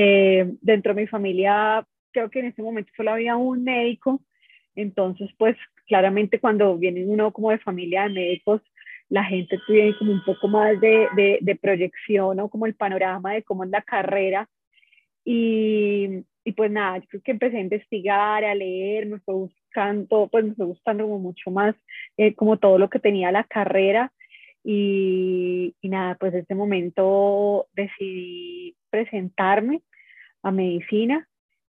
Eh, dentro de mi familia, creo que en ese momento solo había un médico, entonces pues claramente cuando viene uno como de familia de médicos, la gente tiene como un poco más de, de, de proyección o como el panorama de cómo es la carrera. Y, y, pues nada, yo creo que empecé a investigar, a leer, me fue gustando, pues me fue gustando como mucho más eh, como todo lo que tenía la carrera. Y, nada, pues en ese momento decidí presentarme a medicina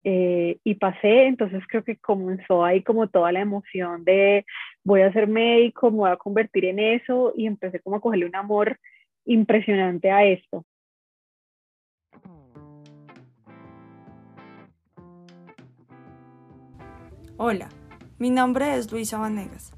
eh, y pasé, entonces creo que comenzó ahí como toda la emoción de voy a ser médico, me voy a convertir en eso y empecé como a cogerle un amor impresionante a esto. Hola, mi nombre es Luisa Vanegas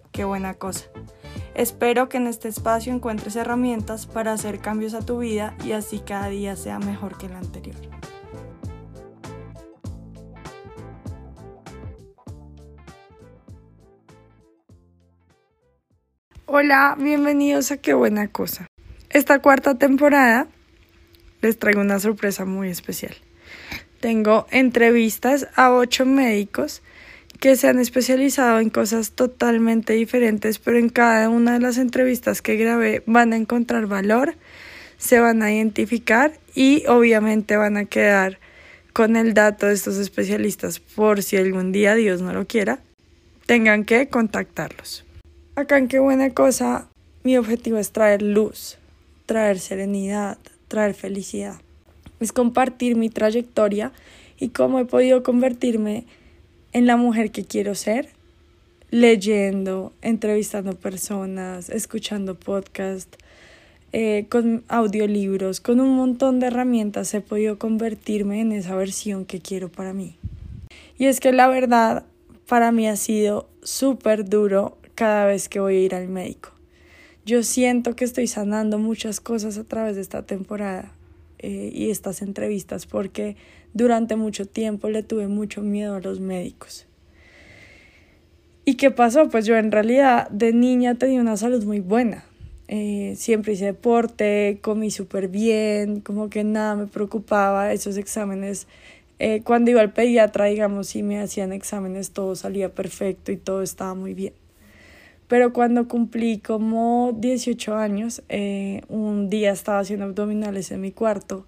qué buena cosa. Espero que en este espacio encuentres herramientas para hacer cambios a tu vida y así cada día sea mejor que el anterior. Hola, bienvenidos a Qué Buena Cosa. Esta cuarta temporada les traigo una sorpresa muy especial. Tengo entrevistas a ocho médicos que se han especializado en cosas totalmente diferentes, pero en cada una de las entrevistas que grabé van a encontrar valor, se van a identificar y obviamente van a quedar con el dato de estos especialistas por si algún día Dios no lo quiera, tengan que contactarlos. Acá en qué buena cosa, mi objetivo es traer luz, traer serenidad, traer felicidad. Es compartir mi trayectoria y cómo he podido convertirme en la mujer que quiero ser, leyendo, entrevistando personas, escuchando podcasts, eh, con audiolibros, con un montón de herramientas he podido convertirme en esa versión que quiero para mí. Y es que la verdad para mí ha sido súper duro cada vez que voy a ir al médico. Yo siento que estoy sanando muchas cosas a través de esta temporada eh, y estas entrevistas porque durante mucho tiempo le tuve mucho miedo a los médicos. ¿Y qué pasó? Pues yo en realidad de niña tenía una salud muy buena. Eh, siempre hice deporte, comí súper bien, como que nada me preocupaba. Esos exámenes, eh, cuando iba al pediatra, digamos, y me hacían exámenes, todo salía perfecto y todo estaba muy bien. Pero cuando cumplí como 18 años, eh, un día estaba haciendo abdominales en mi cuarto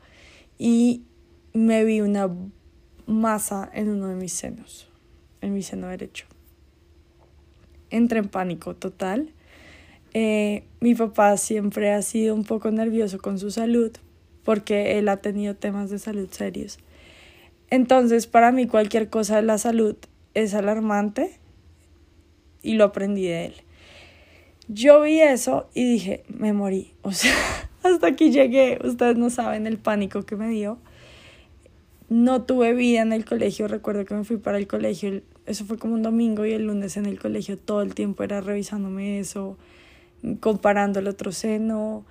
y me vi una masa en uno de mis senos, en mi seno derecho. Entré en pánico total. Eh, mi papá siempre ha sido un poco nervioso con su salud porque él ha tenido temas de salud serios. Entonces, para mí cualquier cosa de la salud es alarmante y lo aprendí de él. Yo vi eso y dije, me morí. O sea, hasta aquí llegué. Ustedes no saben el pánico que me dio. No tuve vida en el colegio. Recuerdo que me fui para el colegio. Eso fue como un domingo y el lunes en el colegio todo el tiempo era revisándome eso, comparando el otro seno.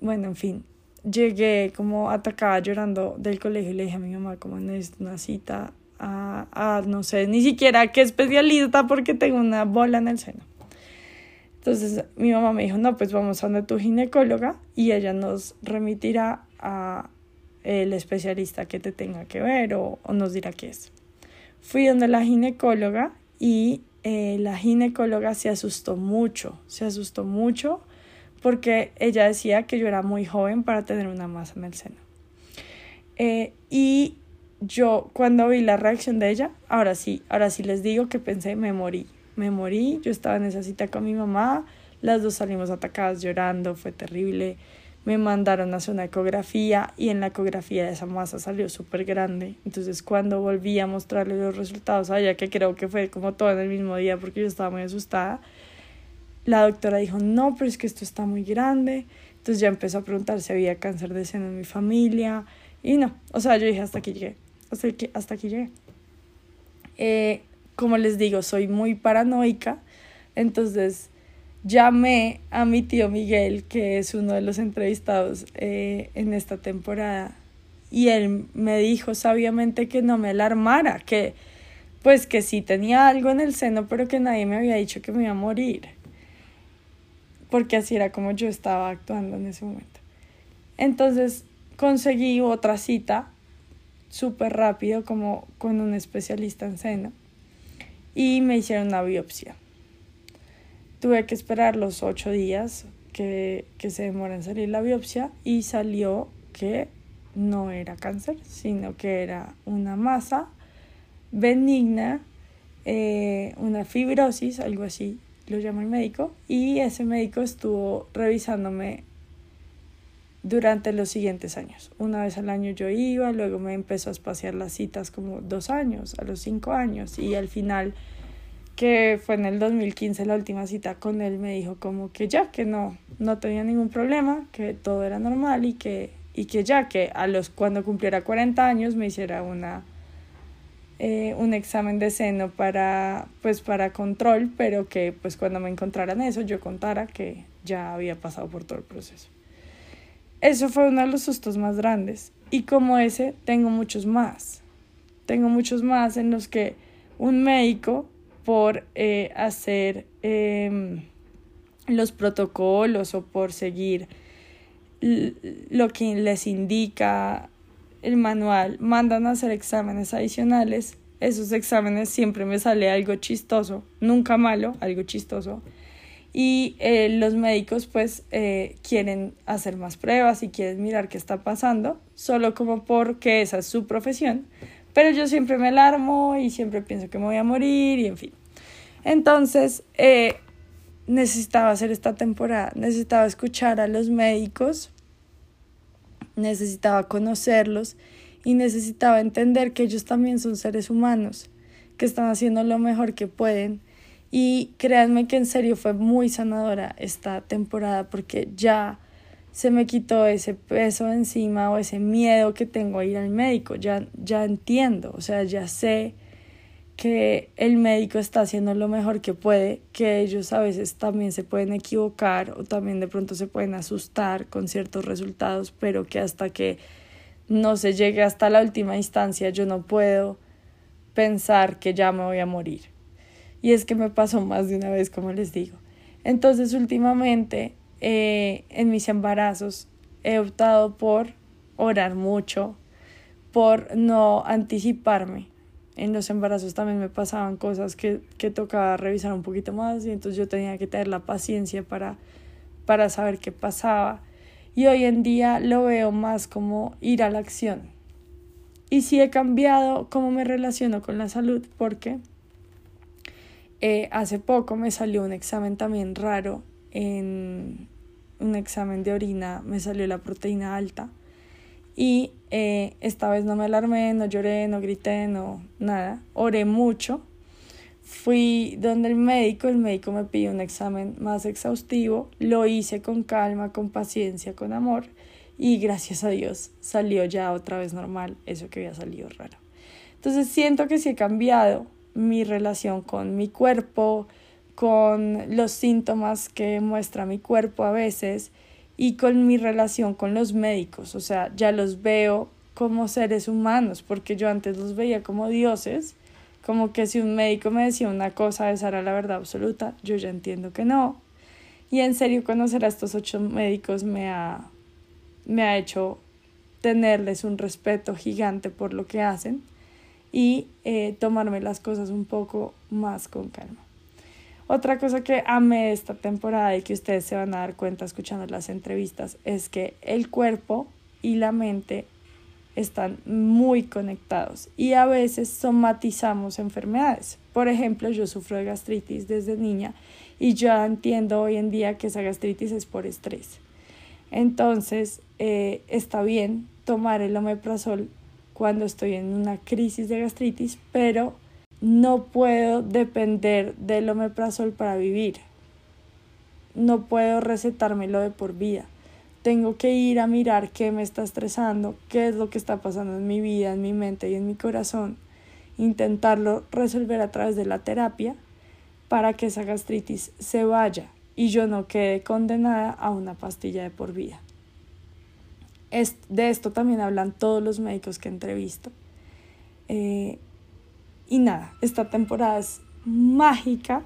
Bueno, en fin. Llegué como atacada llorando del colegio y le dije a mi mamá como necesito una cita a, a no sé, ni siquiera qué especialista porque tengo una bola en el seno. Entonces mi mamá me dijo, no, pues vamos a donde tu ginecóloga y ella nos remitirá a el especialista que te tenga que ver o, nos dirá qué es. Fui donde la ginecóloga y eh, la ginecóloga se asustó mucho, se asustó mucho porque ella decía que yo era muy joven para tener una masa en el seno. Eh, y yo cuando vi la reacción de ella, ahora sí, ahora sí les digo que pensé, me morí, me morí, yo estaba en esa cita con mi mamá, las dos salimos atacadas llorando, fue terrible, me mandaron a hacer una ecografía y en la ecografía de esa masa salió súper grande, entonces cuando volví a mostrarle los resultados a ella, que creo que fue como todo en el mismo día porque yo estaba muy asustada, la doctora dijo, no, pero es que esto está muy grande, entonces ya empezó a preguntar si había cáncer de seno en mi familia y no, o sea, yo dije hasta aquí llegué. hasta que hasta aquí llegué. Eh, como les digo, soy muy paranoica, entonces llamé a mi tío Miguel, que es uno de los entrevistados eh, en esta temporada, y él me dijo sabiamente que no me alarmara, que pues que sí tenía algo en el seno, pero que nadie me había dicho que me iba a morir, porque así era como yo estaba actuando en ese momento. Entonces conseguí otra cita súper rápido como con un especialista en seno y me hicieron una biopsia. Tuve que esperar los ocho días que, que se demora en salir la biopsia y salió que no era cáncer, sino que era una masa benigna, eh, una fibrosis, algo así lo llama el médico, y ese médico estuvo revisándome durante los siguientes años. Una vez al año yo iba, luego me empezó a espaciar las citas como dos años, a los cinco años, y al final, que fue en el 2015 la última cita con él, me dijo como que ya, que no, no tenía ningún problema, que todo era normal y que, y que ya, que a los cuando cumpliera 40 años me hiciera una eh, un examen de seno para pues para control, pero que pues cuando me encontraran eso yo contara que ya había pasado por todo el proceso. Eso fue uno de los sustos más grandes. Y como ese, tengo muchos más. Tengo muchos más en los que un médico, por eh, hacer em, los protocolos o por seguir lo que les indica el manual, mandan a hacer exámenes adicionales. Esos exámenes siempre me sale algo chistoso, nunca malo, algo chistoso y eh, los médicos pues eh, quieren hacer más pruebas y quieren mirar qué está pasando, solo como porque esa es su profesión, pero yo siempre me alarmo y siempre pienso que me voy a morir y en fin. Entonces, eh, necesitaba hacer esta temporada, necesitaba escuchar a los médicos, necesitaba conocerlos y necesitaba entender que ellos también son seres humanos, que están haciendo lo mejor que pueden y créanme que en serio fue muy sanadora esta temporada porque ya se me quitó ese peso encima o ese miedo que tengo a ir al médico. Ya, ya entiendo, o sea, ya sé que el médico está haciendo lo mejor que puede, que ellos a veces también se pueden equivocar o también de pronto se pueden asustar con ciertos resultados, pero que hasta que no se llegue hasta la última instancia yo no puedo pensar que ya me voy a morir. Y es que me pasó más de una vez, como les digo. Entonces, últimamente, eh, en mis embarazos, he optado por orar mucho, por no anticiparme. En los embarazos también me pasaban cosas que, que tocaba revisar un poquito más y entonces yo tenía que tener la paciencia para, para saber qué pasaba. Y hoy en día lo veo más como ir a la acción. Y sí he cambiado cómo me relaciono con la salud porque eh, hace poco me salió un examen también raro, en un examen de orina me salió la proteína alta y eh, esta vez no me alarmé, no lloré, no grité, no nada, oré mucho. Fui donde el médico, el médico me pidió un examen más exhaustivo, lo hice con calma, con paciencia, con amor y gracias a Dios salió ya otra vez normal eso que había salido raro. Entonces siento que sí he cambiado, mi relación con mi cuerpo, con los síntomas que muestra mi cuerpo a veces y con mi relación con los médicos. O sea, ya los veo como seres humanos, porque yo antes los veía como dioses, como que si un médico me decía una cosa, esa era la verdad absoluta, yo ya entiendo que no. Y en serio, conocer a estos ocho médicos me ha, me ha hecho tenerles un respeto gigante por lo que hacen y eh, tomarme las cosas un poco más con calma. Otra cosa que amé esta temporada y que ustedes se van a dar cuenta escuchando las entrevistas es que el cuerpo y la mente están muy conectados y a veces somatizamos enfermedades. Por ejemplo, yo sufro de gastritis desde niña y ya entiendo hoy en día que esa gastritis es por estrés. Entonces, eh, está bien tomar el omeprazol cuando estoy en una crisis de gastritis, pero no puedo depender del omeprazol para vivir. No puedo recetármelo de por vida. tengo que ir a mirar qué me está estresando, qué es lo que está pasando en mi vida, en mi mente y en mi corazón, intentarlo resolver a través de la terapia para que esa gastritis se vaya y yo no quede condenada a una pastilla de por vida. de esto también hablan todos los médicos que entrevisto. Eh, y nada, esta temporada es mágica.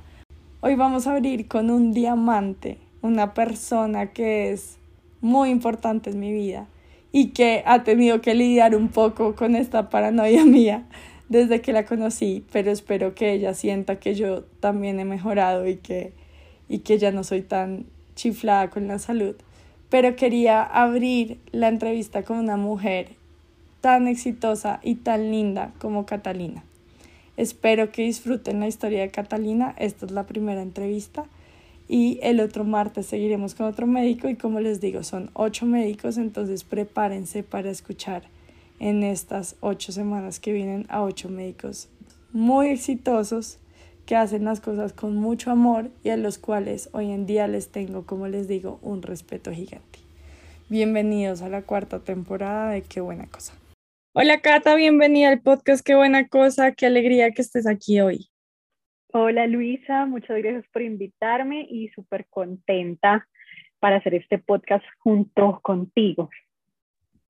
Hoy vamos a abrir con un diamante, una persona que es muy importante en mi vida y que ha tenido que lidiar un poco con esta paranoia mía desde que la conocí, pero espero que ella sienta que yo también he mejorado y que, y que ya no soy tan chiflada con la salud. Pero quería abrir la entrevista con una mujer tan exitosa y tan linda como Catalina. Espero que disfruten la historia de Catalina. Esta es la primera entrevista. Y el otro martes seguiremos con otro médico y como les digo, son ocho médicos, entonces prepárense para escuchar en estas ocho semanas que vienen a ocho médicos muy exitosos que hacen las cosas con mucho amor y a los cuales hoy en día les tengo, como les digo, un respeto gigante. Bienvenidos a la cuarta temporada de Qué buena cosa. Hola Cata, bienvenida al podcast Qué buena cosa, qué alegría que estés aquí hoy. Hola Luisa, muchas gracias por invitarme y súper contenta para hacer este podcast junto contigo.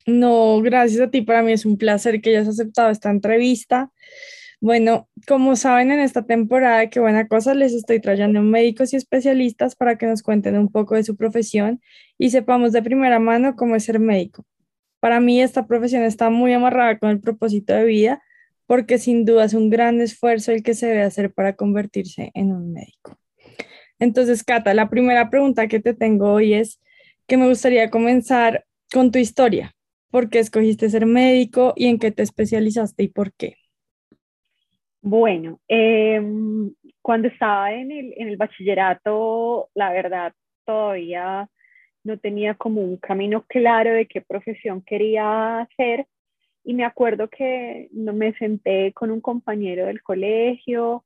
No, gracias a ti, para mí es un placer que hayas aceptado esta entrevista. Bueno, como saben, en esta temporada de Qué Buena Cosa les estoy trayendo médicos y especialistas para que nos cuenten un poco de su profesión y sepamos de primera mano cómo es ser médico. Para mí esta profesión está muy amarrada con el propósito de vida porque sin duda es un gran esfuerzo el que se debe hacer para convertirse en un médico. Entonces, Cata, la primera pregunta que te tengo hoy es que me gustaría comenzar con tu historia. ¿Por qué escogiste ser médico y en qué te especializaste y por qué? Bueno, em, cuando estaba en el, en el bachillerato, la verdad, todavía no tenía como un camino claro de qué profesión quería hacer, y me acuerdo que me senté con un compañero del colegio,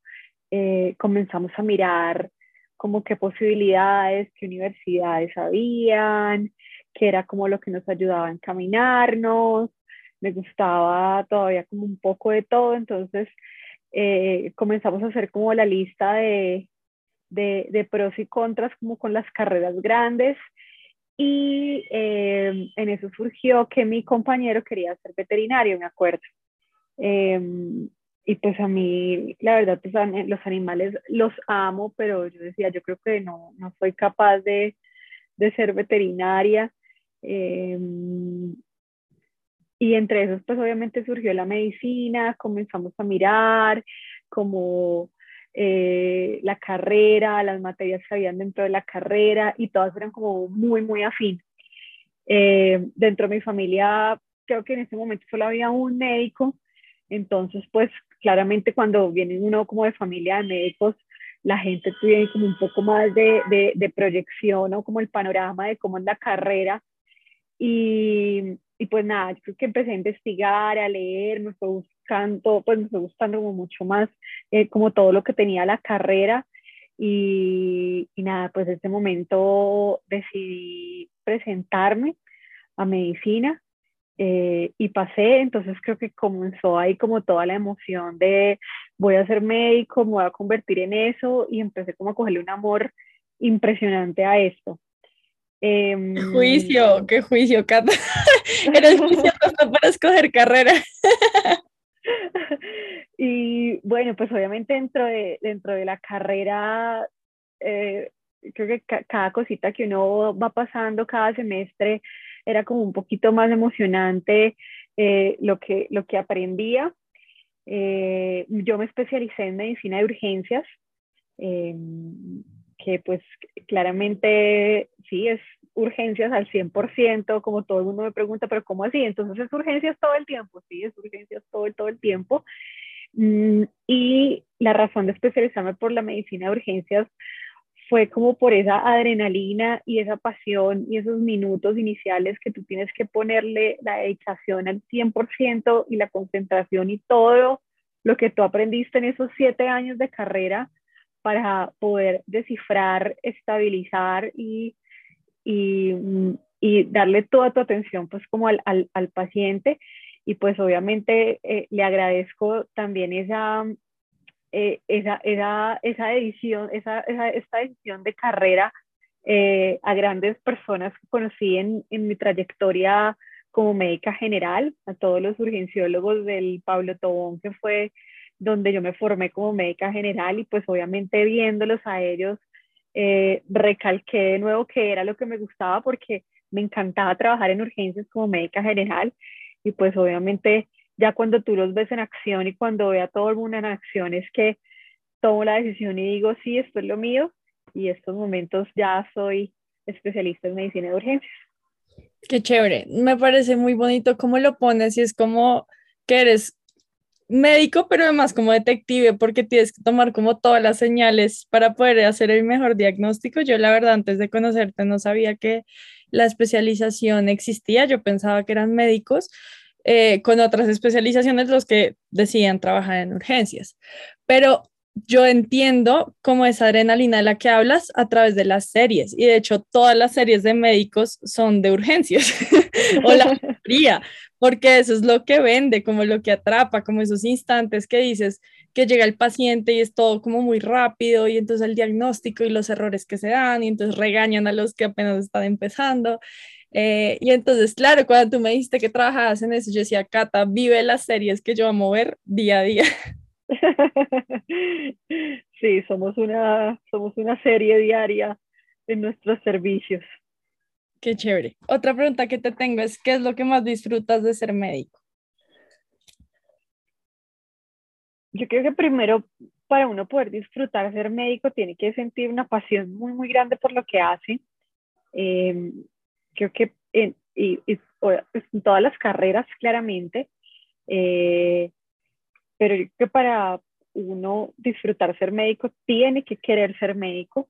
eh, comenzamos a mirar como qué posibilidades, qué universidades habían, qué era como lo que nos ayudaba a encaminarnos. Me gustaba todavía como un poco de todo, entonces eh, comenzamos a hacer como la lista de, de, de, pros y contras como con las carreras grandes y eh, en eso surgió que mi compañero quería ser veterinario, me acuerdo. Em, y pues a mí, la verdad, pues los animales los amo, pero yo decía, yo creo que no, no soy capaz de, de ser veterinaria. Em, y entre esos, pues obviamente surgió la medicina, comenzamos a mirar como eh, la carrera, las materias que habían dentro de la carrera y todas eran como muy, muy afín. Eh, dentro de mi familia, creo que en ese momento solo había un médico, entonces pues claramente cuando viene uno como de familia de médicos, la gente tiene como un poco más de, de, de proyección o como el panorama de cómo es la carrera. Y, y pues nada, yo creo que empecé a investigar, a leer, me fue gustando, pues me fue gustando como mucho más eh, como todo lo que tenía la carrera y, y nada, pues en ese momento decidí presentarme a medicina eh, y pasé, entonces creo que comenzó ahí como toda la emoción de voy a ser médico, me voy a convertir en eso y empecé como a cogerle un amor impresionante a esto. Em, ¿Qué juicio, qué juicio, Cata. Eres juicio para escoger carrera. y bueno, pues obviamente dentro de, dentro de la carrera, eh, creo que cada cosita que uno va pasando cada semestre era como un poquito más emocionante eh, lo, que, lo que aprendía. Eh, yo me especialicé en medicina de urgencias. Que pues claramente sí es urgencias al 100%, como todo el mundo me pregunta, pero ¿cómo así? Entonces es urgencias todo el tiempo, sí, es urgencias todo todo el tiempo. Mm, y la razón de especializarme por la medicina de urgencias fue como por esa adrenalina y esa pasión y esos minutos iniciales que tú tienes que ponerle la dedicación al 100% y la concentración y todo lo que tú aprendiste en esos siete años de carrera para poder descifrar, estabilizar y, y, y darle toda tu atención pues como al, al, al paciente. Y pues obviamente eh, le agradezco también esa, eh, esa, esa, esa, edición, esa, esa, esta edición de carrera eh, a grandes personas que conocí en, en, mi trayectoria como médica general, a todos los urgenciólogos del Pablo Tobón, que fue donde yo me formé como médica general y pues obviamente viéndolos a ellos, recalqué de nuevo que era lo que me gustaba porque me encantaba trabajar en urgencias como médica general y pues obviamente ya cuando tú los ves en acción y cuando ve a todo el mundo en acción es que tomo la decisión y digo, sí, esto es lo mío y estos momentos ya soy especialista en medicina de urgencias. Qué chévere, me parece muy bonito cómo lo pones y es como que eres médico, pero además como detective, porque tienes que tomar como todas las señales para poder hacer el mejor diagnóstico. Yo la verdad antes de conocerte no sabía que la especialización existía, yo pensaba que eran médicos eh, con otras especializaciones los que decían trabajar en urgencias, pero yo entiendo como esa adrenalina de la que hablas a través de las series y de hecho todas las series de médicos son de urgencias o la mayoría, porque eso es lo que vende, como lo que atrapa, como esos instantes que dices, que llega el paciente y es todo como muy rápido y entonces el diagnóstico y los errores que se dan y entonces regañan a los que apenas están empezando. Eh, y entonces, claro, cuando tú me dijiste que trabajabas en eso, yo decía, Cata, vive las series que yo amo ver día a día. Sí, somos una, somos una serie diaria en nuestros servicios. Qué chévere. Otra pregunta que te tengo es, ¿qué es lo que más disfrutas de ser médico? yo creo que primero para uno poder disfrutar ser médico tiene que sentir una pasión muy, muy grande por lo que hace. Eh, creo que en, y, pues, todas las carreras claramente, eh, pero creo que para uno disfrutar ser médico tiene que querer ser médico.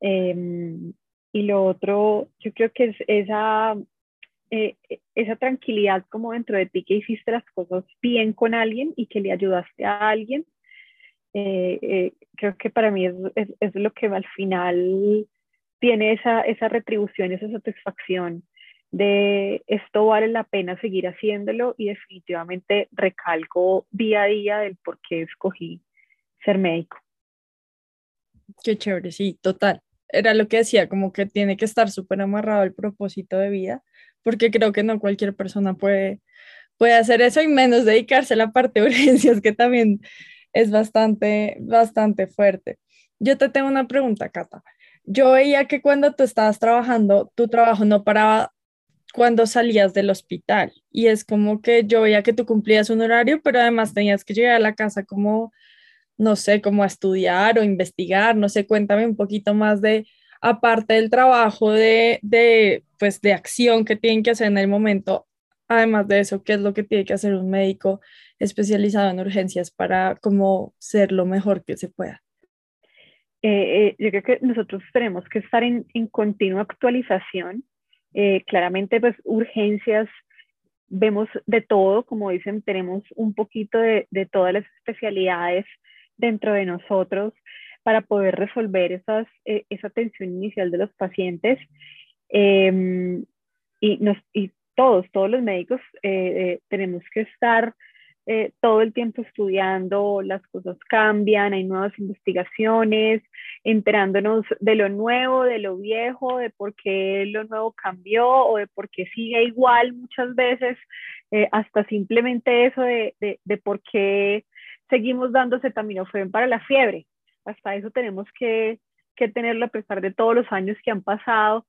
Eh, y lo otro, yo creo que es esa eh, esa tranquilidad como dentro de ti que hiciste las cosas bien con alguien y que le ayudaste a alguien, eh, eh, creo que para mí es, es, lo que al final tiene esa, esa retribución, esa satisfacción de esto vale la pena seguir haciéndolo y definitivamente recalco día a día del por qué escogí ser médico. Qué chévere, sí, total. Era lo que decía, como que tiene que estar súper amarrado el propósito de vida porque creo que no cualquier persona puede, puede hacer eso y menos dedicarse a la parte de urgencias, que también es bastante, bastante fuerte. Yo te tengo una pregunta, Cata. Yo veía que cuando tú estabas trabajando, tu trabajo no paraba cuando salías del hospital y es como que yo veía que tú cumplías un horario, pero además tenías que llegar a la casa como, no sé, como a estudiar o investigar, no sé, cuéntame un poquito más de, aparte del trabajo de, de, pues, de acción que tienen que hacer en el momento, además de eso, ¿qué es lo que tiene que hacer un médico especializado en urgencias para como ser lo mejor que se pueda? Eh, eh, yo creo que nosotros tenemos que estar en, en continua actualización. Eh, claramente, pues urgencias, vemos de todo, como dicen, tenemos un poquito de, de todas las especialidades dentro de nosotros para poder resolver esas, eh, esa atención inicial de los pacientes. Em, y, nos, y todos, todos los médicos eh, eh, tenemos que estar todo el tiempo estudiando, las cosas cambian, hay nuevas investigaciones, enterándonos de lo nuevo, de lo viejo, de por qué lo nuevo cambió o de por qué sigue igual muchas veces, hasta simplemente eso de, de, de por qué seguimos dando acetaminofén para la fiebre hasta eso tenemos que, que tenerlo a pesar de todos los años que han pasado.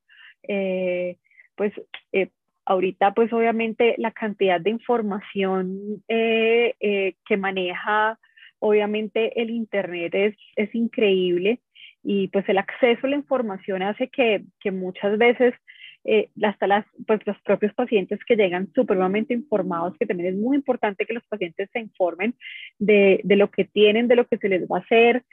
Eh, pues eh, ahorita pues obviamente la cantidad de información eh, que maneja obviamente el Internet es, es, increíble y pues el acceso a la información hace que, que muchas veces hasta las, pues, los propios pacientes que llegan supremamente informados, que también es muy importante que los pacientes se informen de, de lo que tienen, de lo que se les va a hacer,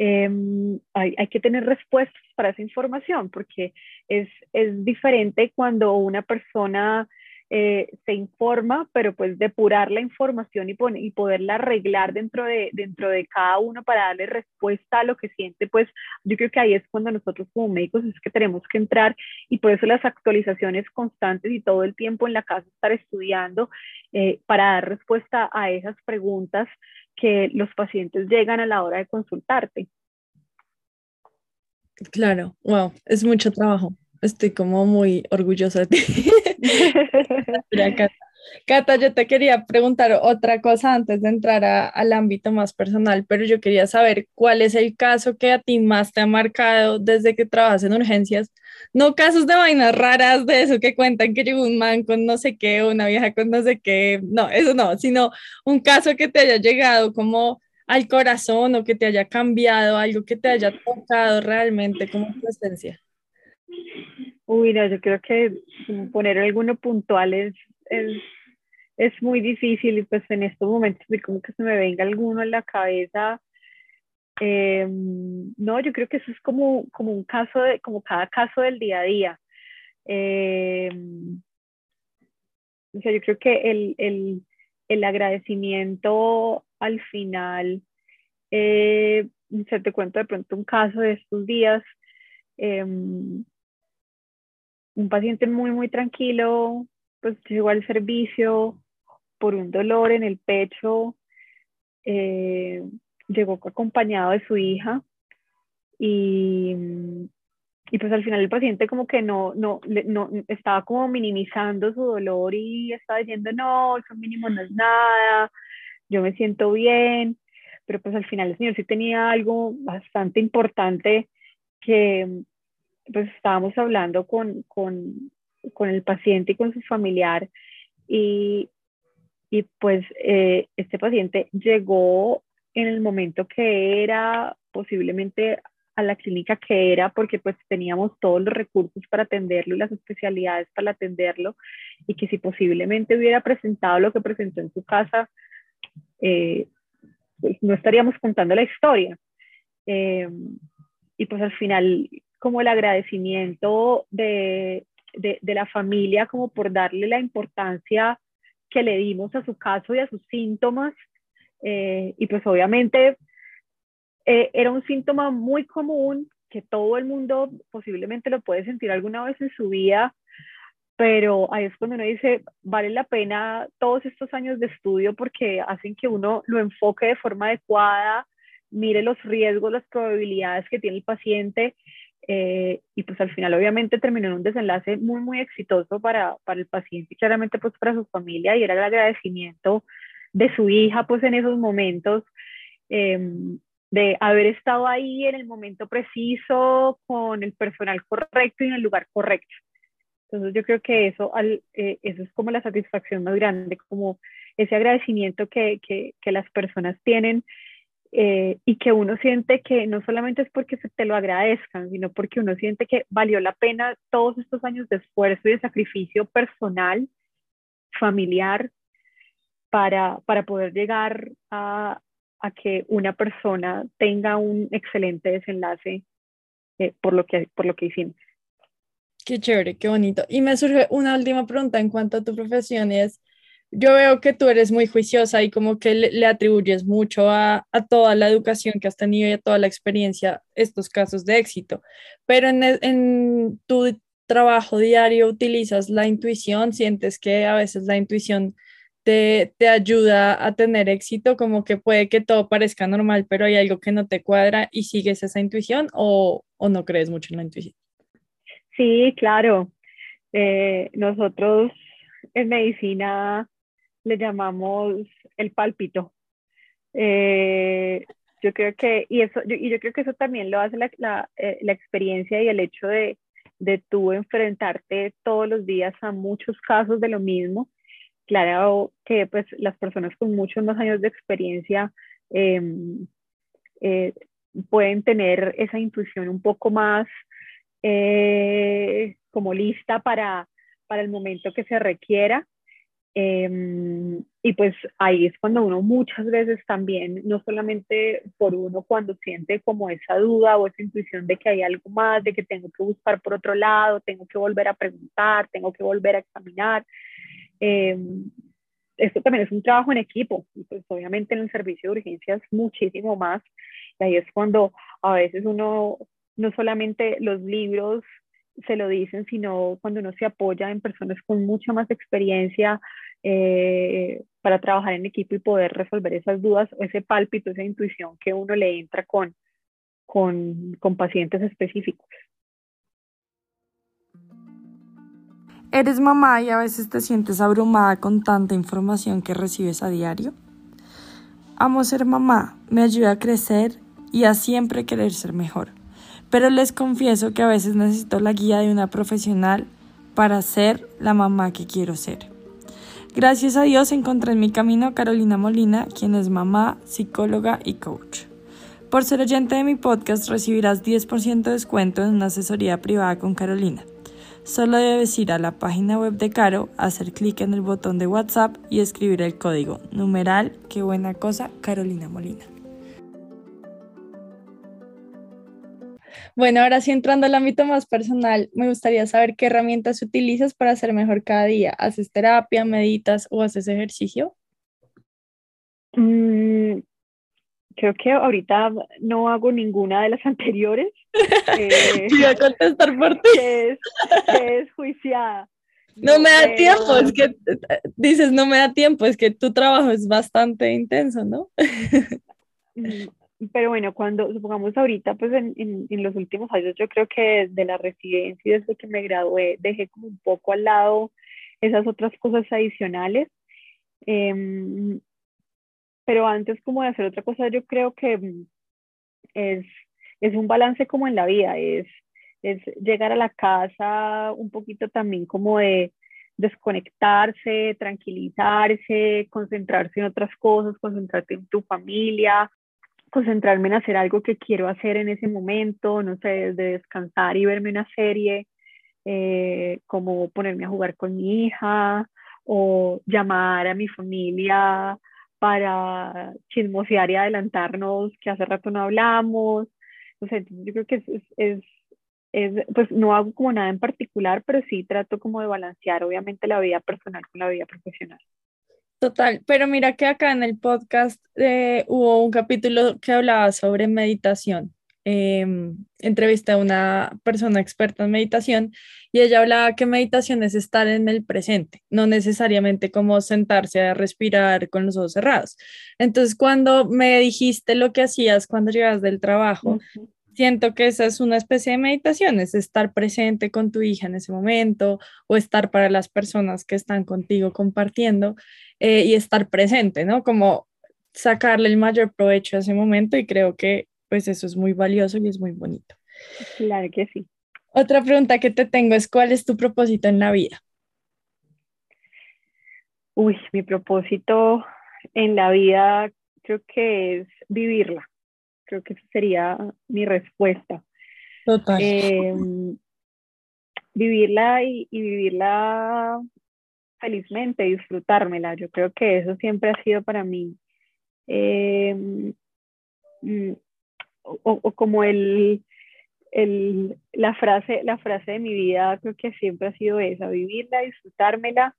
Em, hay, hay, que tener respuestas para esa información, porque es, es diferente cuando una persona eh, se informa, pero pues depurar la información y, y poderla arreglar dentro de, dentro de cada uno para darle respuesta a lo que siente, pues yo creo que ahí es cuando nosotros como médicos es que tenemos que entrar y por eso las actualizaciones constantes y todo el tiempo en la casa estar estudiando eh, para dar respuesta a esas preguntas que los pacientes llegan a la hora de consultarte. Claro, wow, es mucho trabajo. Estoy como muy orgullosa de ti. Cata, yo te quería preguntar otra cosa antes de entrar al ámbito más personal, pero yo quería saber cuál es el caso que a ti más te ha marcado desde que trabajas en urgencias. No casos de vainas raras de eso que cuentan que llegó un man con no sé qué, una vieja con no sé qué, no, eso no, sino un caso que te haya llegado como al corazón o que te haya cambiado, algo que te haya tocado realmente como presencia. Uy, no, yo creo que poner alguno puntual es, es, muy difícil y pues en estos momentos como que se me venga alguno en la cabeza. Em, no, yo creo que eso es como, como un caso, de, como cada caso del día a día. Em, o sea, yo creo que el, el, el agradecimiento al final, eh, te cuento de pronto un caso de estos días. Eh, un paciente muy, muy tranquilo, pues llegó al servicio por un dolor en el pecho, eh, llegó acompañado de su hija y, y, pues al final el paciente como que no, no, no, estaba como minimizando su dolor y estaba diciendo, no, eso mínimo no es nada, yo me siento bien, pero pues al final el señor sí tenía algo bastante importante que, pues estábamos hablando con, con, con el paciente y con su familiar y, y pues eh, este paciente llegó en el momento que era, posiblemente a la clínica que era, porque pues teníamos todos los recursos para atenderlo y las especialidades para atenderlo, y que si posiblemente hubiera presentado lo que presentó en su casa, eh, pues no estaríamos contando la historia. Eh, y pues al final como el agradecimiento de, de, la familia, como por darle la importancia que le dimos a su caso y a sus síntomas. Eh, y pues obviamente eh, era un síntoma muy común que todo el mundo posiblemente lo puede sentir alguna vez en su vida, pero ahí es cuando uno dice, vale la pena todos estos años de estudio porque hacen que uno lo enfoque de forma adecuada, mire los riesgos, las probabilidades que tiene el paciente eh, y pues al final obviamente terminó en un desenlace muy, muy exitoso para, para el paciente y claramente pues para su familia y era el agradecimiento de su hija pues en esos momentos em, de haber estado ahí en el momento preciso con el personal correcto y en el lugar correcto. Entonces yo creo que eso, al, eh, eso es como la satisfacción más grande, como ese agradecimiento que, que, que las personas tienen eh, y que uno siente que no solamente es porque se te lo agradezcan, sino porque uno siente que valió la pena todos estos años de esfuerzo y de sacrificio personal, familiar, para, para poder llegar a, a, que una persona tenga un excelente desenlace eh, por, lo que, por lo que hicimos. Qué chévere, qué bonito. Y me surge una última pregunta en cuanto a tu profesión, es yo veo que tú eres muy juiciosa y como que le, atribuyes mucho a, toda la educación que has tenido y a toda la experiencia estos casos de éxito, pero en, en tu trabajo diario utilizas la intuición, sientes que a veces la intuición te, te, ayuda a tener éxito, como que puede que todo parezca normal, pero hay algo que no te cuadra y sigues esa intuición o, o no crees mucho en la intuición. Sí, claro. Eh, nosotros en medicina le llamamos el pálpito. Eh, yo creo que, y, eso, y yo creo que eso también lo hace la, la, eh, la experiencia y el hecho de, de tú enfrentarte todos los días a muchos casos de lo mismo. Claro que pues las personas con muchos más años de experiencia em, eh, pueden tener esa intuición un poco más como lista para, para el momento que se requiera. Em, y pues ahí es cuando uno muchas veces también, no solamente por uno cuando siente como esa duda o esa intuición de que hay algo más, de que tengo que buscar por otro lado, tengo que volver a preguntar, tengo que volver a examinar, Em, esto también es un trabajo en equipo, pues obviamente en el servicio de urgencias muchísimo más, y ahí es cuando a veces uno, no solamente los libros se lo dicen, sino cuando uno se apoya en personas con mucha más experiencia eh, para trabajar en equipo y poder resolver esas dudas, ese pálpito, esa intuición que uno le entra con, con, con pacientes específicos. ¿Eres mamá y a veces te sientes abrumada con tanta información que recibes a diario? Amo ser mamá, me ayuda a crecer y a siempre querer ser mejor. Pero les confieso que a veces necesito la guía de una profesional para ser la mamá que quiero ser. Gracias a Dios encontré en mi camino a Carolina Molina, quien es mamá, psicóloga y coach. Por ser oyente de mi podcast recibirás 10% de descuento en una asesoría privada con Carolina. Solo debes ir a la página web de Caro, hacer clic en el botón de WhatsApp y escribir el código numeral, qué buena cosa, Carolina Molina. Bueno, ahora sí entrando al ámbito más personal, me gustaría saber qué herramientas utilizas para ser mejor cada día. ¿Haces terapia, meditas o haces ejercicio? Mm, creo que ahorita no hago ninguna de las anteriores. Eh, Voy a contestar por ti. Que es, es juiciada. No, me da tiempo, es que dices no me da tiempo, es que tu trabajo es bastante intenso, ¿no? Pero bueno, cuando supongamos ahorita, pues en, en, los últimos años, yo creo que desde la residencia y desde que me gradué, dejé como un poco al lado esas otras cosas adicionales. Eh, pero antes como de hacer otra cosa, yo creo que mm, es, es un balance como en la vida, es, es llegar a la casa un poquito también como de desconectarse, tranquilizarse, concentrarse en otras cosas, concentrarte en tu familia, concentrarme en hacer algo que quiero hacer en ese momento, no sé, de descansar y verme una serie, eh, como ponerme a jugar con mi hija o llamar a mi familia para chismosear y adelantarnos que hace rato no hablamos. O sea, yo creo que es, es, es, pues no hago como nada en particular, pero sí trato como de balancear obviamente la vida personal con la vida profesional. Total, pero mira que acá en el podcast eh, hubo un capítulo que hablaba sobre meditación eh, entrevisté a una persona experta en meditación y ella hablaba que meditación es estar en el presente, no necesariamente como sentarse a respirar con los ojos cerrados. Entonces, cuando me dijiste lo que hacías cuando llegas del trabajo, siento que esa es una especie de meditación, es estar presente con tu hija en ese momento o estar para las personas que están contigo compartiendo eh, y estar presente, ¿no? Como sacarle el mayor provecho a ese momento y creo que pues eso es muy valioso y es muy bonito. Claro que sí. Otra pregunta que te tengo es, ¿cuál es tu propósito en la vida? Uy, mi propósito en la vida creo que es vivirla. Creo que esa sería mi respuesta. Total. Em, vivirla y, vivirla felizmente, disfrutármela. Yo creo que eso siempre ha sido para mí em, mm, o, como el, el, la, frase, la frase de mi vida creo que siempre ha sido esa, vivirla, disfrutármela,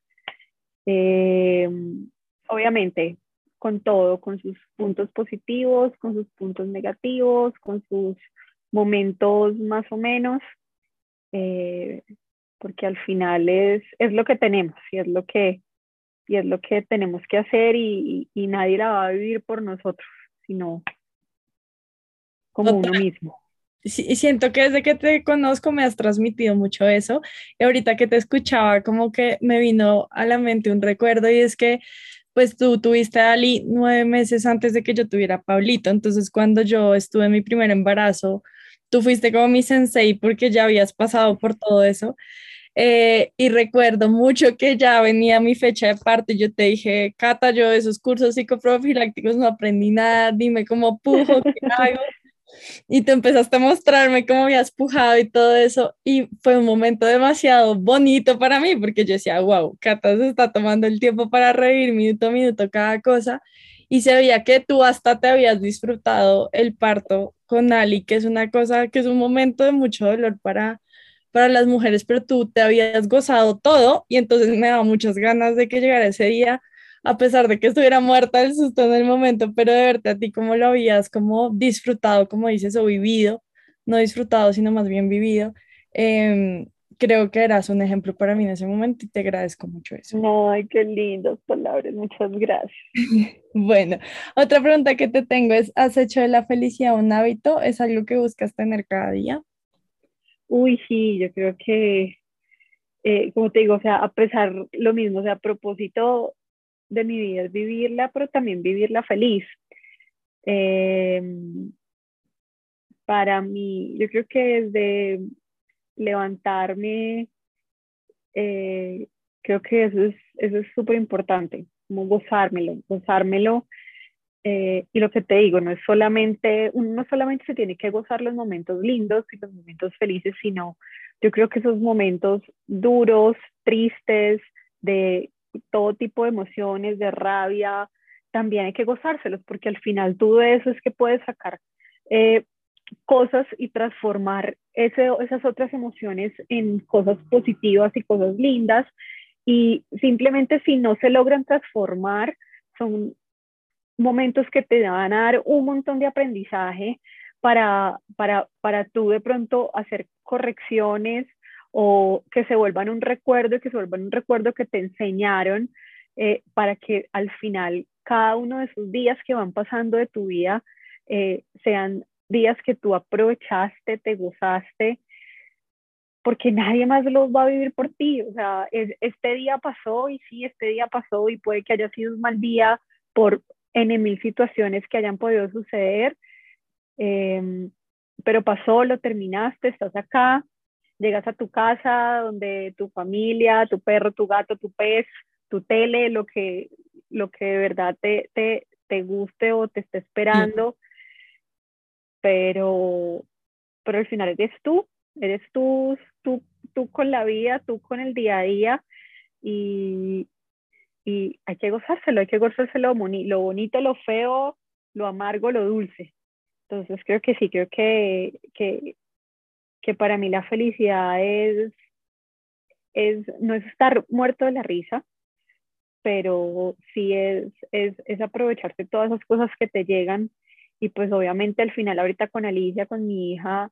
eh, obviamente con todo, con sus puntos positivos, con sus puntos negativos, con sus momentos más o menos, eh, porque al final es, es lo que tenemos y es lo que, y es lo que tenemos que hacer y, y nadie la va a vivir por nosotros, sino como uno mismo. Sí, siento que desde que te conozco me has transmitido mucho eso. Y ahorita que te escuchaba, como que me vino a la mente un recuerdo y es que pues tú tuviste a Ali nueve meses antes de que yo tuviera a Pablito. Entonces cuando yo estuve en mi primer embarazo, tú fuiste como mi sensei porque ya habías pasado por todo eso. Eh, y recuerdo mucho que ya venía mi fecha de parto y yo te dije, Cata, yo de esos cursos psicoprofilácticos no aprendí nada, dime cómo pujo, qué hago y tú empezaste a mostrarme cómo habías pujado y todo eso y fue un momento demasiado bonito para mí porque yo decía, wow, Cata se está tomando el tiempo para reír minuto a minuto cada cosa y se veía que tú hasta te habías disfrutado el parto con Ali, que es una cosa, que es un momento de mucho dolor para, para las mujeres, pero tú te habías gozado todo y entonces me daba muchas ganas de que llegara ese día, a pesar de que estuviera muerta del susto en el momento, pero de verte a ti cómo lo habías como disfrutado, como dices, o vivido, no disfrutado, sino más bien vivido. Em, creo que eras un ejemplo para mí en ese momento y te agradezco mucho eso. Ay, qué lindas palabras, muchas gracias. bueno, otra pregunta que te tengo es, ¿has hecho de la felicidad un hábito? ¿Es algo que buscas tener cada día? Uy, sí, yo creo que, eh, como te digo, o sea, a pesar lo mismo, o sea, a propósito de mi vida es vivirla, pero también vivirla feliz. Em, para mí, yo creo que desde levantarme, eh, creo que eso es eso es súper importante, como gozármelo, gozármelo. Eh, y lo que te digo, no es solamente, uno no solamente se tiene que gozar los momentos lindos y los momentos felices, sino yo creo que esos momentos duros, tristes, de todo tipo de emociones, de rabia, también hay que gozárselos, porque al final tú de eso es que puedes sacar eh, cosas y transformar esas otras emociones en cosas positivas y cosas lindas. Y simplemente si no se logran transformar, son momentos que te van a dar un montón de aprendizaje para, para, para tú de pronto hacer correcciones o que se vuelvan un recuerdo, que se vuelvan un recuerdo que te enseñaron eh, para que al final cada uno de esos días que van pasando de tu vida eh, sean días que tú aprovechaste, te gozaste, porque nadie más los va a vivir por ti. O sea, este día pasó y sí, este día pasó y puede que haya sido un mal día por N mil situaciones que hayan podido suceder, em, pero pasó, lo terminaste, estás acá, llegas a tu casa donde tu familia, tu perro, tu gato, tu pez, tu tele, lo que, lo que de verdad te, te, te guste o te esté esperando pero, pero al final eres tú, eres tú, tú, tú con la vida, tú con el día a día y, y hay que gozárselo, hay que gozárselo lo bonito, lo feo, lo amargo, lo dulce. Entonces creo que sí, creo que, que, que para mí la felicidad es, es, no es estar muerto de la risa, pero sí es, es, es aprovecharte todas esas cosas que te llegan y pues obviamente al final ahorita con Alicia, con mi hija,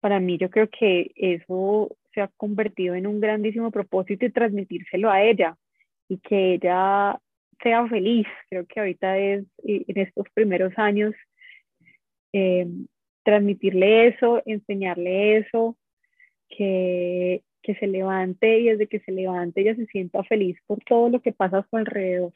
para mí yo creo que eso se ha convertido en un grandísimo propósito y transmitírselo a ella y que ella sea feliz. Creo que ahorita es en estos primeros años eh, transmitirle eso, enseñarle eso, que, que se levante y desde que se levante ella se sienta feliz por todo lo que pasa a su alrededor.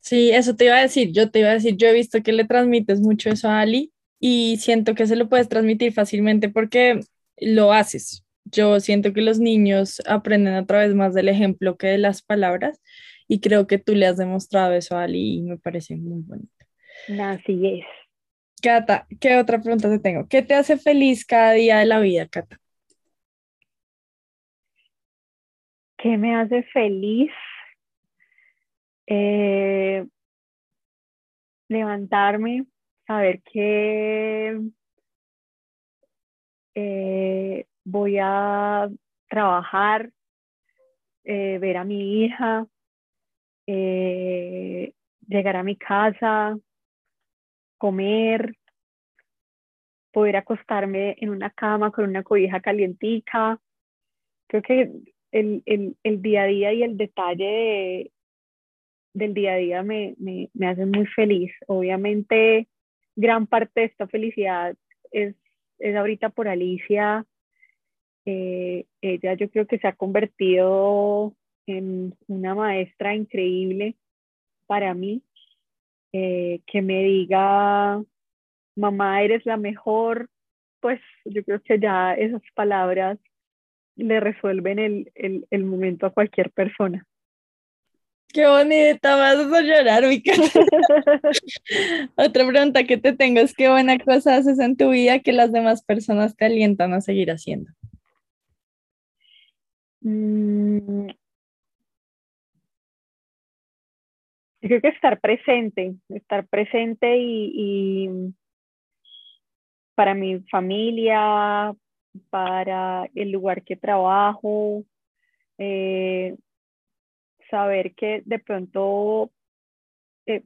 Sí, eso te iba a decir, yo te iba a decir, yo he visto que le transmites mucho eso a Ali y siento que se lo puedes transmitir fácilmente porque lo haces. Yo siento que los niños aprenden a través más del ejemplo que de las palabras y creo que tú le has demostrado eso a Ali y me parece muy bonito. Así es. Cata, ¿qué otra pregunta te tengo? ¿Qué te hace feliz cada día de la vida, Cata? ¿Qué me hace feliz? Eh, levantarme, saber que eh, voy a trabajar, eh, ver a mi hija, llegar a mi casa, comer, poder acostarme en una cama con una cobija calientica. Creo que el, el, el día a día y el detalle de, del día a día me, me, me hacen muy feliz. Obviamente, gran parte de esta felicidad es, es ahorita por Alicia. Eh, ella yo creo que se ha convertido en una maestra increíble para mí. Eh, que me diga, mamá, eres la mejor, pues yo creo que ya esas palabras le resuelven el, el, el momento a cualquier persona. Qué bonita, vas a llorar, mi Otra pregunta que te tengo es qué buena cosa haces en tu vida que las demás personas te alientan a seguir haciendo. Mm. Yo creo que estar presente, estar presente y, y para mi familia, para el lugar que trabajo, eh, saber que de pronto eh,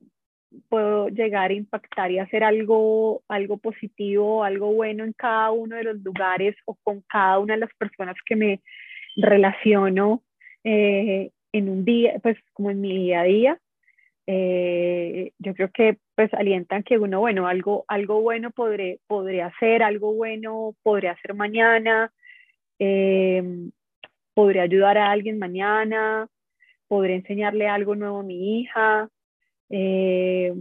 puedo llegar a impactar y hacer algo, algo positivo, algo bueno en cada uno de los lugares o con cada una de las personas que me relaciono eh, en un día, pues como en mi día a día. Eh, yo creo que pues alientan que uno, bueno, algo, algo bueno podré, podré hacer, algo bueno podré hacer mañana, eh, podré ayudar a alguien mañana, podré enseñarle algo nuevo a mi hija. Eh,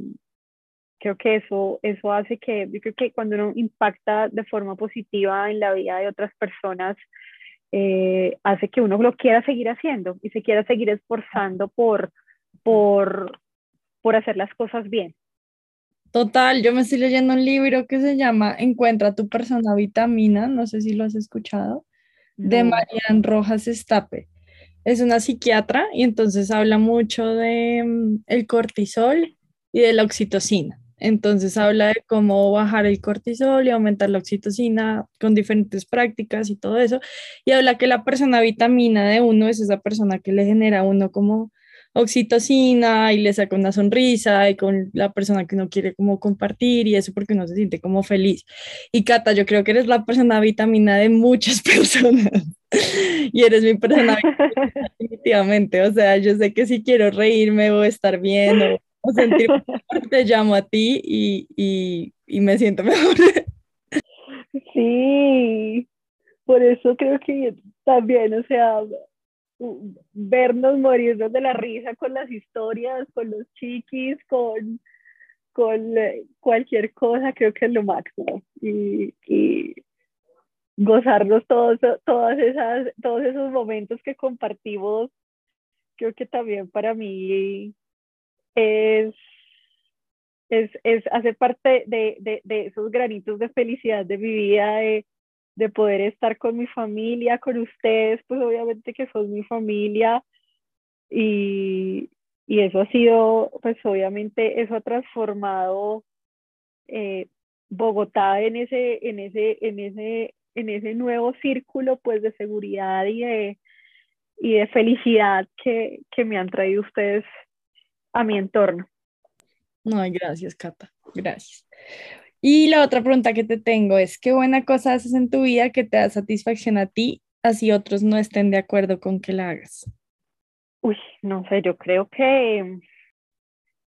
creo que eso, eso hace que, yo creo que cuando uno impacta de forma positiva en la vida de otras personas, eh, hace que uno lo quiera seguir haciendo y se quiera seguir esforzando por, por, por hacer las cosas bien. Total, yo me estoy leyendo un libro que se llama Encuentra tu persona vitamina, no sé si lo has escuchado, de Marian Rojas Estape. Es una psiquiatra y entonces habla mucho de mm, el cortisol y de la oxitocina. Entonces habla de cómo bajar el cortisol y aumentar la oxitocina con diferentes prácticas y todo eso. Y habla que la persona vitamina de uno es esa persona que le genera a uno como oxitocina y le saca una sonrisa y con la persona que uno quiere como compartir y eso porque uno se siente como feliz. Y Cata, yo creo que eres la persona vitamina de muchas personas y eres mi persona definitivamente. O sea, yo sé que si quiero reírme o estar bien o sentir te llamo a ti y, y, y me siento mejor. Sí, por eso creo que también, o sea, vernos morirnos de la risa con las historias, con los chiquis, con, con cualquier cosa, creo que es lo máximo. Y, y gozarnos todos, todas esas, todos esos momentos que compartimos, creo que también para mí es, es, es hacer parte de, de, de, esos granitos de felicidad de mi vida, de poder estar con mi familia, con ustedes, pues obviamente que son mi familia y, y eso ha sido, pues obviamente eso ha transformado eh, Bogotá en ese, en ese, en ese, en ese nuevo círculo pues de seguridad y de, y de felicidad que, que me han traído ustedes a mi entorno. No, gracias, Cata. Gracias. Y la otra pregunta que te tengo es, ¿qué buena cosa haces en tu vida que te da satisfacción a ti, así otros no estén de acuerdo con que la hagas? Uy, no sé, yo creo que,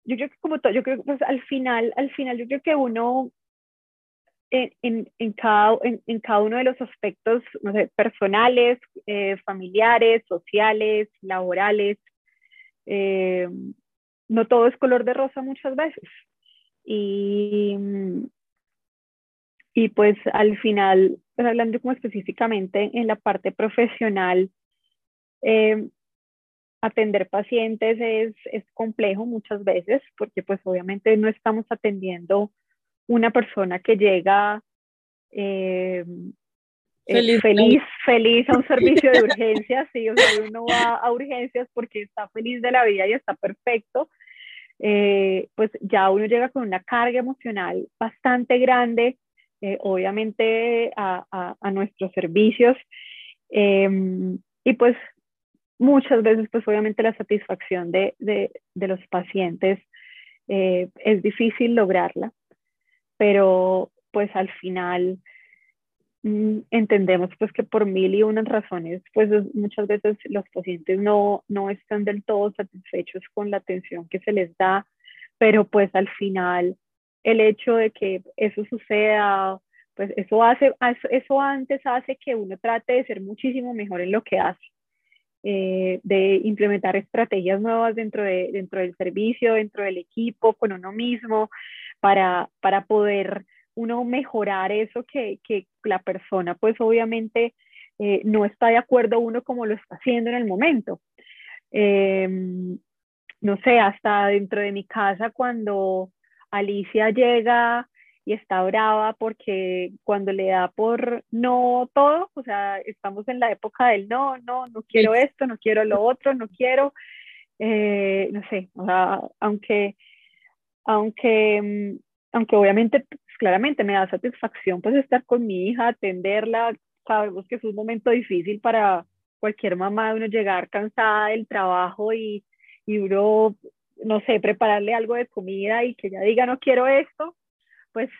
yo creo que como todo, yo creo que pues, al final, al final yo creo que uno en, en, en cada, en, en, cada uno de los aspectos, no sé, personales, eh, familiares, sociales, laborales, eh, no todo es color de rosa muchas veces. Y, y pues al final, pues hablando como específicamente en la parte profesional, eh, atender pacientes es, es, complejo muchas veces porque pues obviamente no estamos atendiendo una persona que llega eh, feliz, feliz, feliz, a un servicio de urgencias, sí, o sea, uno va a urgencias porque está feliz de la vida y está perfecto, eh, pues ya uno llega con una carga emocional bastante grande, eh, obviamente a, a, a, nuestros servicios. Eh, y pues muchas veces, pues obviamente la satisfacción de, de, de los pacientes eh, es difícil lograrla, pero pues al final entendemos pues que por mil y unas razones pues muchas veces los pacientes no, no están del todo satisfechos con la atención que se les da, pero pues al final el hecho de que eso suceda, pues eso hace, eso antes hace que uno trate de ser muchísimo mejor en lo que hace. Eh, de implementar estrategias nuevas dentro, de, dentro del servicio, dentro del equipo, con uno mismo, para, para poder uno mejorar eso que, que la persona pues obviamente eh, no está de acuerdo uno como lo está haciendo en el momento. Eh, no sé, hasta dentro de mi casa cuando Alicia llega y está brava porque cuando le da por no todo, o sea, estamos en la época del no, no, no quiero esto, no quiero lo otro, no quiero, eh, no sé, o sea, aunque, aunque, aunque obviamente claramente me da satisfacción pues estar con mi hija, atenderla, sabemos que es un momento difícil para cualquier mamá, uno llegar cansada del trabajo y, y uno, no sé, prepararle algo de comida y que ella diga no quiero esto, pues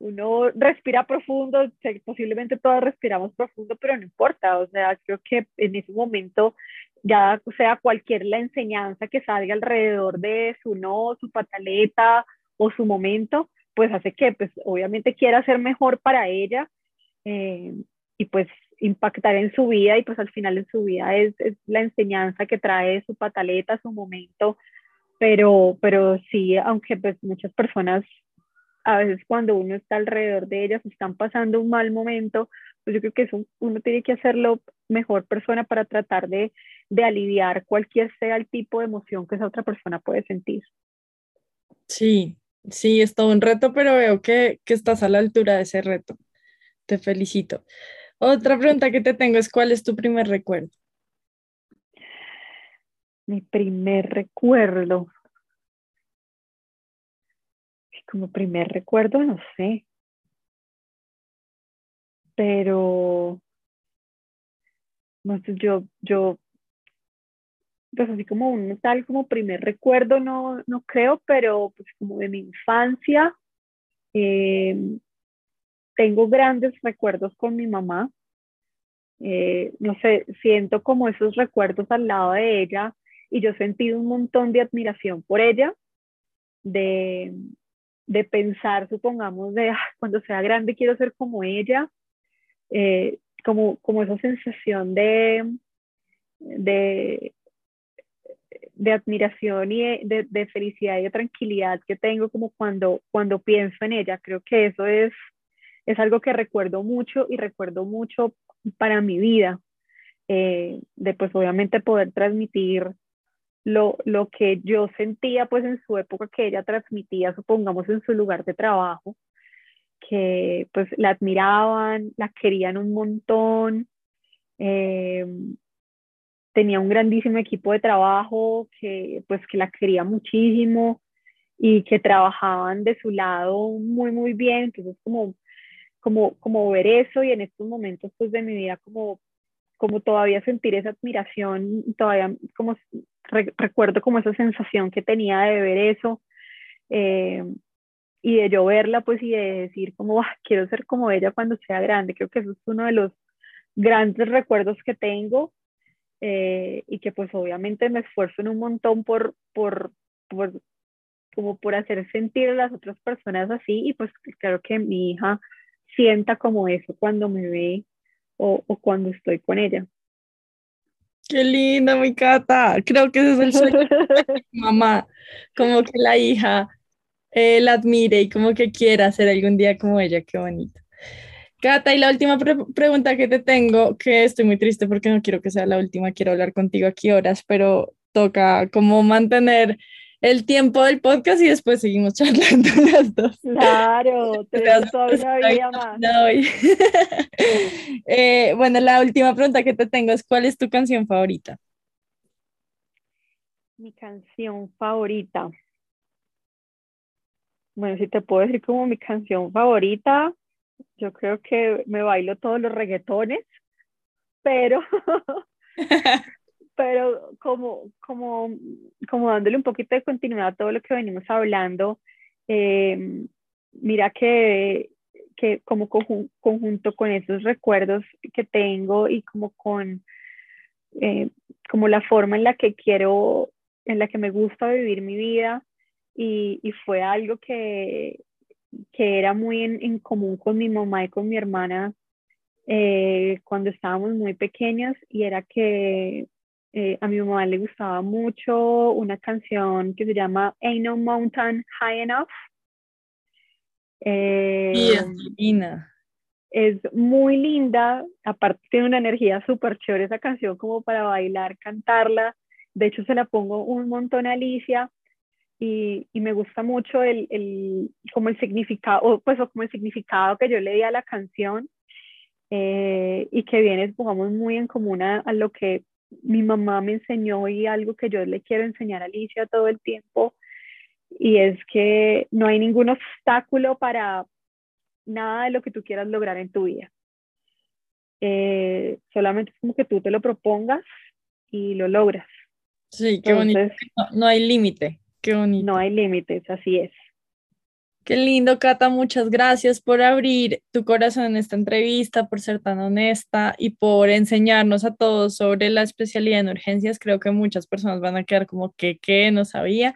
uno respira profundo, posiblemente todos respiramos profundo, pero no importa, o sea, creo que en ese momento, ya sea cualquier la enseñanza que salga alrededor de su no, su pataleta o su momento, pues hace que, pues obviamente quiera ser mejor para ella eh, y pues impactar en su vida y pues al final en su vida es, es, la enseñanza que trae su pataleta, su momento, pero, pero sí, aunque pues muchas personas a veces cuando uno está alrededor de ellas, están pasando un mal momento, pues yo creo que eso uno tiene que hacerlo mejor persona para tratar de, de aliviar cualquier sea el tipo de emoción que esa otra persona puede sentir. Sí, sí, es todo un reto, pero veo que, que estás a la altura de ese reto. Te felicito. Otra pregunta que te tengo es, ¿cuál es tu primer recuerdo? Mi primer recuerdo como primer recuerdo, no sé. Pero, yo, yo, pues así como un tal como primer recuerdo, no, no creo, pero pues como de mi infancia, eh, tengo grandes recuerdos con mi mamá. Eh, no sé, siento como esos recuerdos al lado de ella y yo he sentido un montón de admiración por ella, de, de pensar, supongamos, de ah, cuando sea grande quiero ser como ella, eh, como, como esa sensación de, de, de admiración y de, de, felicidad y de tranquilidad que tengo como cuando, cuando pienso en ella. Creo que eso es, es algo que recuerdo mucho y recuerdo mucho para mi vida, eh, de pues obviamente poder transmitir lo, lo que yo sentía pues en su época que ella transmitía, supongamos en su lugar de trabajo, que pues la admiraban, la querían un montón, eh, tenía un grandísimo equipo de trabajo que pues que la quería muchísimo y que trabajaban de su lado muy muy bien, entonces como como como ver eso y en estos momentos pues de mi vida como como todavía sentir esa admiración, todavía como recuerdo como esa sensación que tenía de ver eso eh, y de yo verla pues y de decir como ah, quiero ser como ella cuando sea grande, creo que eso es uno de los grandes recuerdos que tengo eh, y que pues obviamente me esfuerzo en un montón por, por, por, como por hacer sentir a las otras personas así y pues creo que mi hija sienta como eso cuando me ve o, o cuando estoy con ella. Qué linda, mi Cata. Creo que ese es el sueño de mi mamá, como que la hija eh, la admire y como que quiera ser algún día como ella. Qué bonito. Cata, y la última pregunta que te tengo, que estoy muy triste porque no quiero que sea la última, quiero hablar contigo aquí horas, pero toca como mantener el tiempo del podcast y después seguimos charlando las dos. Claro, tenemos todavía más. eh, bueno, la última pregunta que te tengo es, ¿cuál es tu canción favorita? Mi canción favorita. Bueno, si te puedo decir como mi canción favorita, yo creo que me bailo todos los reggaetones, pero pero como, como, como dándole un poquito de continuidad a todo lo que venimos hablando, eh, mira que, que como conjunto con esos recuerdos que tengo y como con eh, como la forma en la que quiero, en la que me gusta vivir mi vida y, y fue algo que, que era muy en, en, común con mi mamá y con mi hermana eh, cuando estábamos muy pequeñas y era que eh, a mi mamá le gustaba mucho una canción que se llama Ain't No Mountain High Enough. Eh, es muy linda, aparte tiene una energía súper chévere esa canción como para bailar, cantarla. De hecho, se la pongo un montón a Alicia y, y me gusta mucho el, el, como el significado, pues como el significado que yo le di a la canción eh, y que viene, pongamos, muy en común a, a, lo que mi mamá me enseñó y algo que yo le quiero enseñar a Alicia todo el tiempo, y es que no hay ningún obstáculo para nada de lo que tú quieras lograr en tu vida. eh, solamente es como que tú te lo propongas y lo logras. Sí, qué bonito. No, hay límite, qué bonito. No hay límites, así es. Qué lindo, Cata. Muchas gracias por abrir tu corazón en esta entrevista, por ser tan honesta y por enseñarnos a todos sobre la especialidad en urgencias. Creo que muchas personas van a quedar como que, ¿qué? No sabía.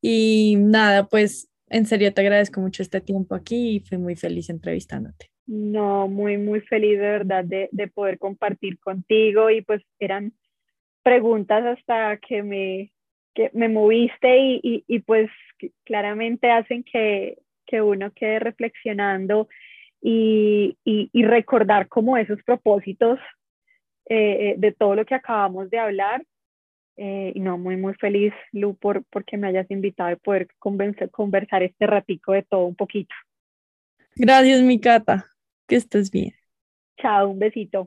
Y nada, pues en serio te agradezco mucho este tiempo aquí y fui muy feliz entrevistándote. No, muy, muy feliz de verdad de, de poder compartir contigo y pues eran preguntas hasta que me, que me moviste y, y, y pues claramente hacen que, que uno quede reflexionando y, y, recordar como esos propósitos eh, de todo lo que acabamos de hablar. Eh, y no, muy, muy feliz, Lu, por, porque me hayas invitado a poder conversar este ratico de todo un poquito. Gracias, mi Cata. Que estés bien. Chao, un besito.